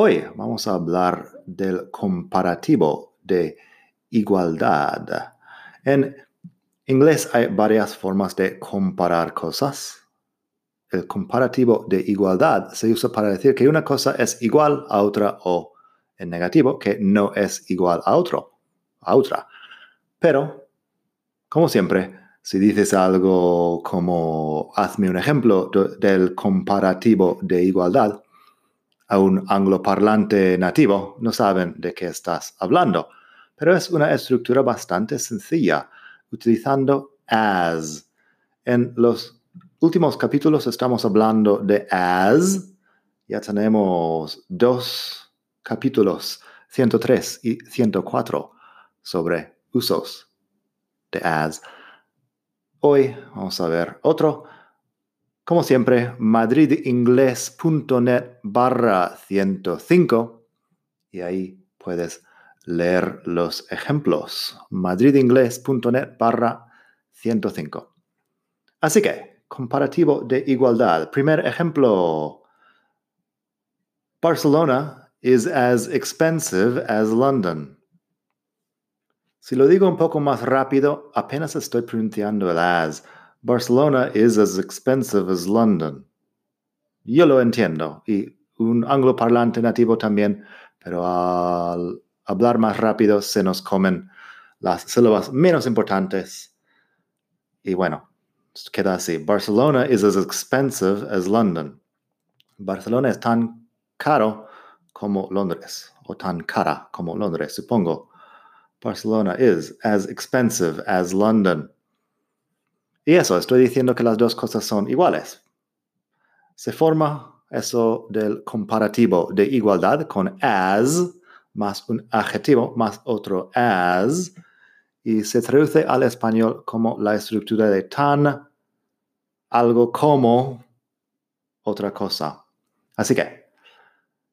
Hoy vamos a hablar del comparativo de igualdad. En inglés hay varias formas de comparar cosas. El comparativo de igualdad se usa para decir que una cosa es igual a otra o en negativo que no es igual a otro, a otra. Pero, como siempre, si dices algo como hazme un ejemplo del comparativo de igualdad, a un angloparlante nativo, no saben de qué estás hablando, pero es una estructura bastante sencilla, utilizando as. En los últimos capítulos estamos hablando de as. Ya tenemos dos capítulos, 103 y 104, sobre usos de as. Hoy vamos a ver otro como siempre, madridingles.net barra 105 y ahí puedes leer los ejemplos. madridingles.net barra 105. Así que, comparativo de igualdad. Primer ejemplo. Barcelona is as expensive as London. Si lo digo un poco más rápido, apenas estoy pronunciando el as Barcelona is as expensive as London. Yo lo entiendo y un angloparlante nativo también, pero al hablar más rápido se nos comen las sílabas menos importantes. Y bueno, queda así. Barcelona is as expensive as London. Barcelona es tan caro como Londres, o tan cara como Londres, supongo. Barcelona is as expensive as London. Y eso, estoy diciendo que las dos cosas son iguales. Se forma eso del comparativo de igualdad con as, más un adjetivo, más otro as, y se traduce al español como la estructura de tan, algo como, otra cosa. Así que,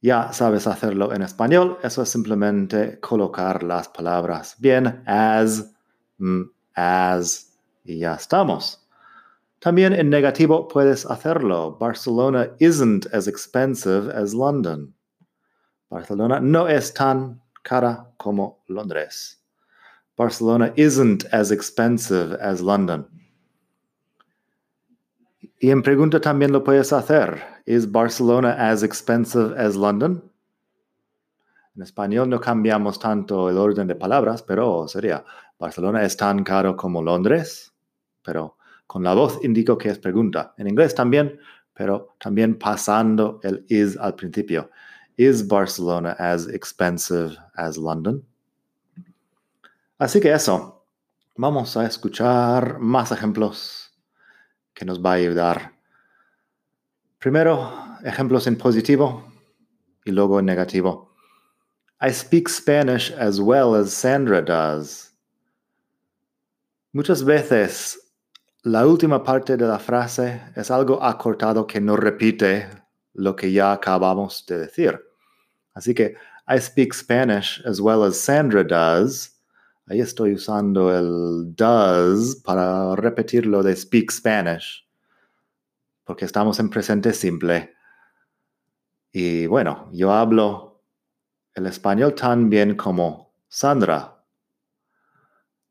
ya sabes hacerlo en español, eso es simplemente colocar las palabras bien, as, mm, as, y ya estamos. También en negativo puedes hacerlo. Barcelona isn't as expensive as London. Barcelona no es tan cara como Londres. Barcelona isn't as expensive as London. Y en pregunta también lo puedes hacer. ¿Is Barcelona as expensive as London? En español no cambiamos tanto el orden de palabras, pero sería, ¿Barcelona es tan caro como Londres? Pero con la voz indico que es pregunta. En inglés también, pero también pasando el is al principio. Is Barcelona as expensive as London? Así que eso. Vamos a escuchar más ejemplos que nos va a ayudar. Primero, ejemplos en positivo y luego en negativo. I speak Spanish as well as Sandra does. Muchas veces la última parte de la frase es algo acortado que no repite lo que ya acabamos de decir. Así que I speak Spanish as well as Sandra does. Ahí estoy usando el does para repetir lo de speak Spanish, porque estamos en presente simple. Y bueno, yo hablo el español tan bien como Sandra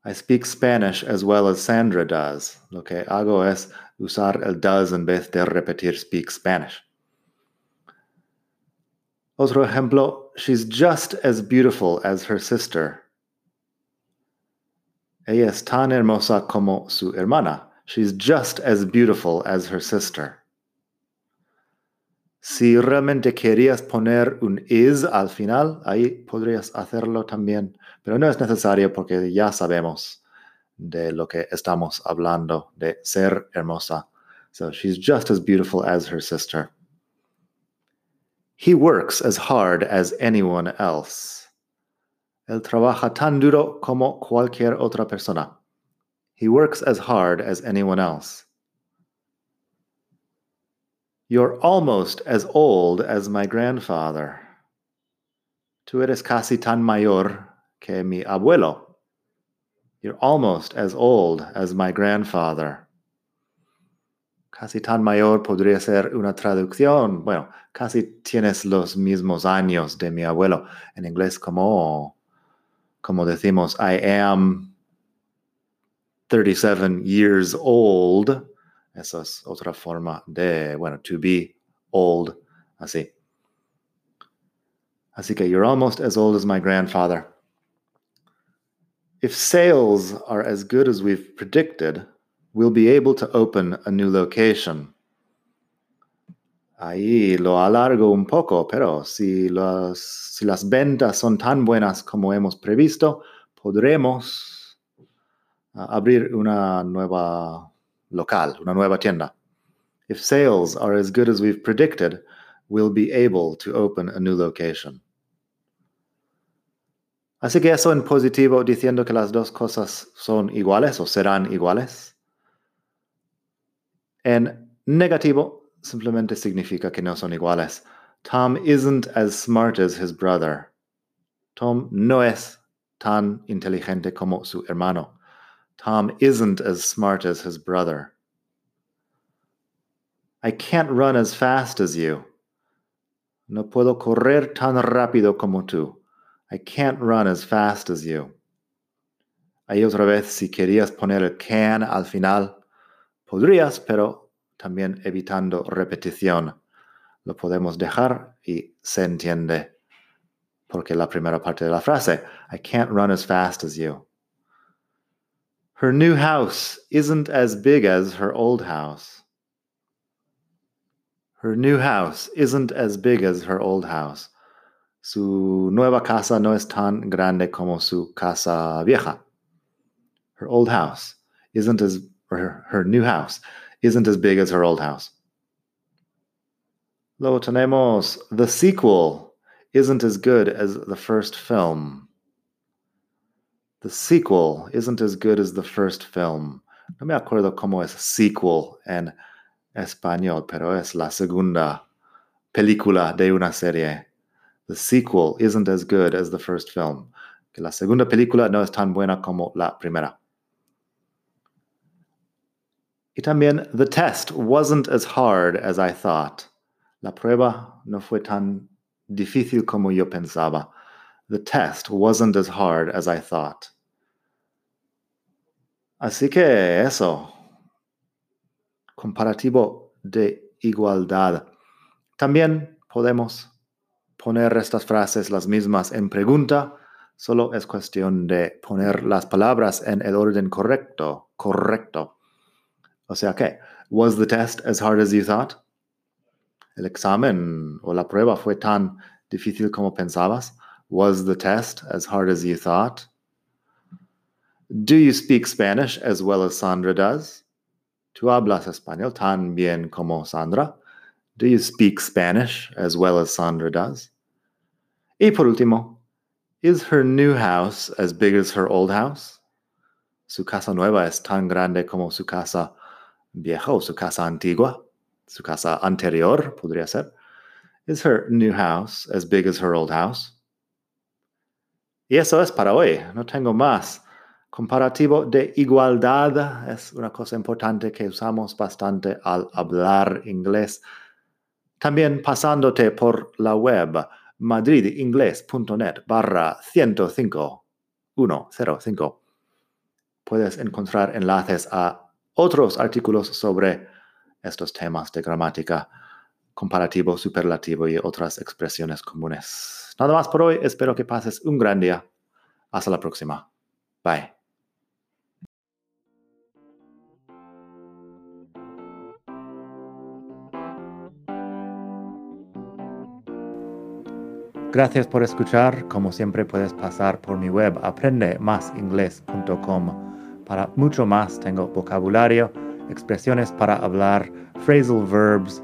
I speak Spanish as well as Sandra does. Lo que hago es usar el does en vez de repetir speak Spanish. Otro ejemplo, she's just as beautiful as her sister. Ella es tan hermosa como su hermana. She's just as beautiful as her sister. Si realmente querías poner un is al final, ahí podrías hacerlo también, pero no es necesario porque ya sabemos de lo que estamos hablando, de ser hermosa. So she's just as beautiful as her sister. He works as hard as anyone else. Él trabaja tan duro como cualquier otra persona. He works as hard as anyone else. You're almost as old as my grandfather. Tú eres casi tan mayor que mi abuelo. You're almost as old as my grandfather. Casi tan mayor podría ser una traducción. Bueno, casi tienes los mismos años de mi abuelo. En inglés como, como decimos, I am 37 years old. Esa es otra forma de, bueno, to be old, así. Así que you're almost as old as my grandfather. If sales are as good as we've predicted, we'll be able to open a new location. Ahí lo alargo un poco, pero si, los, si las ventas son tan buenas como hemos previsto, podremos uh, abrir una nueva local, una nueva tienda. If sales are as good as we've predicted, we'll be able to open a new location. Así que eso en positivo diciendo que las dos cosas son iguales o serán iguales. En negativo simplemente significa que no son iguales. Tom isn't as smart as his brother. Tom no es tan inteligente como su hermano. Tom isn't as smart as his brother. I can't run as fast as you. No puedo correr tan rápido como tú. I can't run as fast as you. Ahí otra vez, si querías poner el can al final, podrías, pero también evitando repetición. Lo podemos dejar y se entiende. Porque la primera parte de la frase, I can't run as fast as you. Her new house isn't as big as her old house. Her new house isn't as big as her old house. Su nueva casa no es tan grande como su casa vieja. Her old house isn't as, her, her new house isn't as big as her old house. Luego tenemos the sequel isn't as good as the first film. The sequel isn't as good as the first film. No me acuerdo cómo es sequel en español, pero es la segunda película de una serie. The sequel isn't as good as the first film. Que la segunda película no es tan buena como la primera. Y también, the test wasn't as hard as I thought. La prueba no fue tan difícil como yo pensaba. The test wasn't as hard as I thought. Así que eso. Comparativo de igualdad. También podemos poner estas frases las mismas en pregunta, solo es cuestión de poner las palabras en el orden correcto, correcto. O sea que, was the test as hard as you thought? El examen o la prueba fue tan difícil como pensabas? Was the test as hard as you thought? Do you speak Spanish as well as Sandra does? ¿Tú hablas español tan bien como Sandra? Do you speak Spanish as well as Sandra does? Y por último, is her new house as big as her old house? Su casa nueva es tan grande como su casa vieja o su casa antigua, su casa anterior podría ser. Is her new house as big as her old house? Y eso es para hoy, no tengo más. Comparativo de igualdad es una cosa importante que usamos bastante al hablar inglés. También pasándote por la web madridingles.net barra 105 105. Puedes encontrar enlaces a otros artículos sobre estos temas de gramática, comparativo, superlativo y otras expresiones comunes. Nada más por hoy, espero que pases un gran día. Hasta la próxima. Bye. Gracias por escuchar. Como siempre puedes pasar por mi web aprendemasingles.com. Para mucho más tengo vocabulario, expresiones para hablar, phrasal verbs,